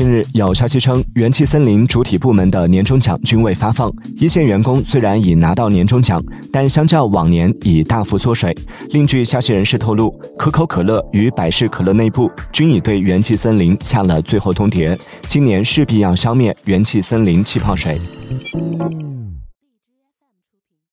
近日有消息称元气森林主体部门的年终奖均未发放。一线员工虽然已拿到年终奖但相较往年已大幅缩水另据消息人士透露可口可乐与百事可乐内部均已对元气森林下了最后通牒今年势必要消灭元气森林气泡水。